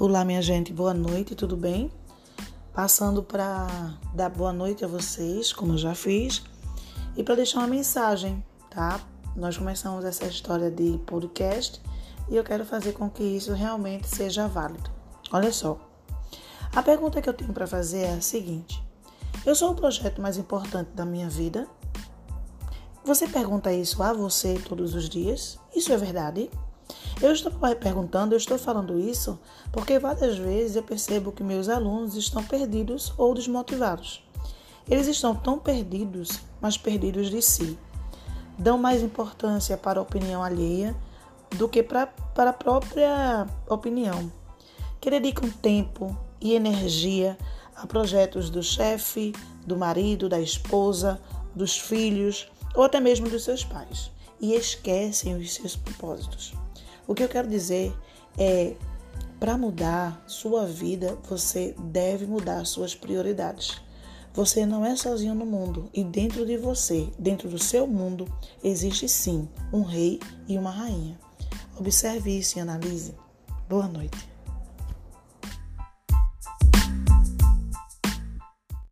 Olá, minha gente, boa noite, tudo bem? Passando para dar boa noite a vocês, como eu já fiz, e para deixar uma mensagem, tá? Nós começamos essa história de podcast e eu quero fazer com que isso realmente seja válido. Olha só, a pergunta que eu tenho para fazer é a seguinte: Eu sou o projeto mais importante da minha vida? Você pergunta isso a você todos os dias? Isso é verdade? Eu estou perguntando, eu estou falando isso porque várias vezes eu percebo que meus alunos estão perdidos ou desmotivados. Eles estão tão perdidos, mas perdidos de si. Dão mais importância para a opinião alheia do que para, para a própria opinião. Que dedicam tempo e energia a projetos do chefe, do marido, da esposa, dos filhos ou até mesmo dos seus pais e esquecem os seus propósitos. O que eu quero dizer é, para mudar sua vida, você deve mudar suas prioridades. Você não é sozinho no mundo e dentro de você, dentro do seu mundo, existe sim um rei e uma rainha. Observe isso e analise. Boa noite.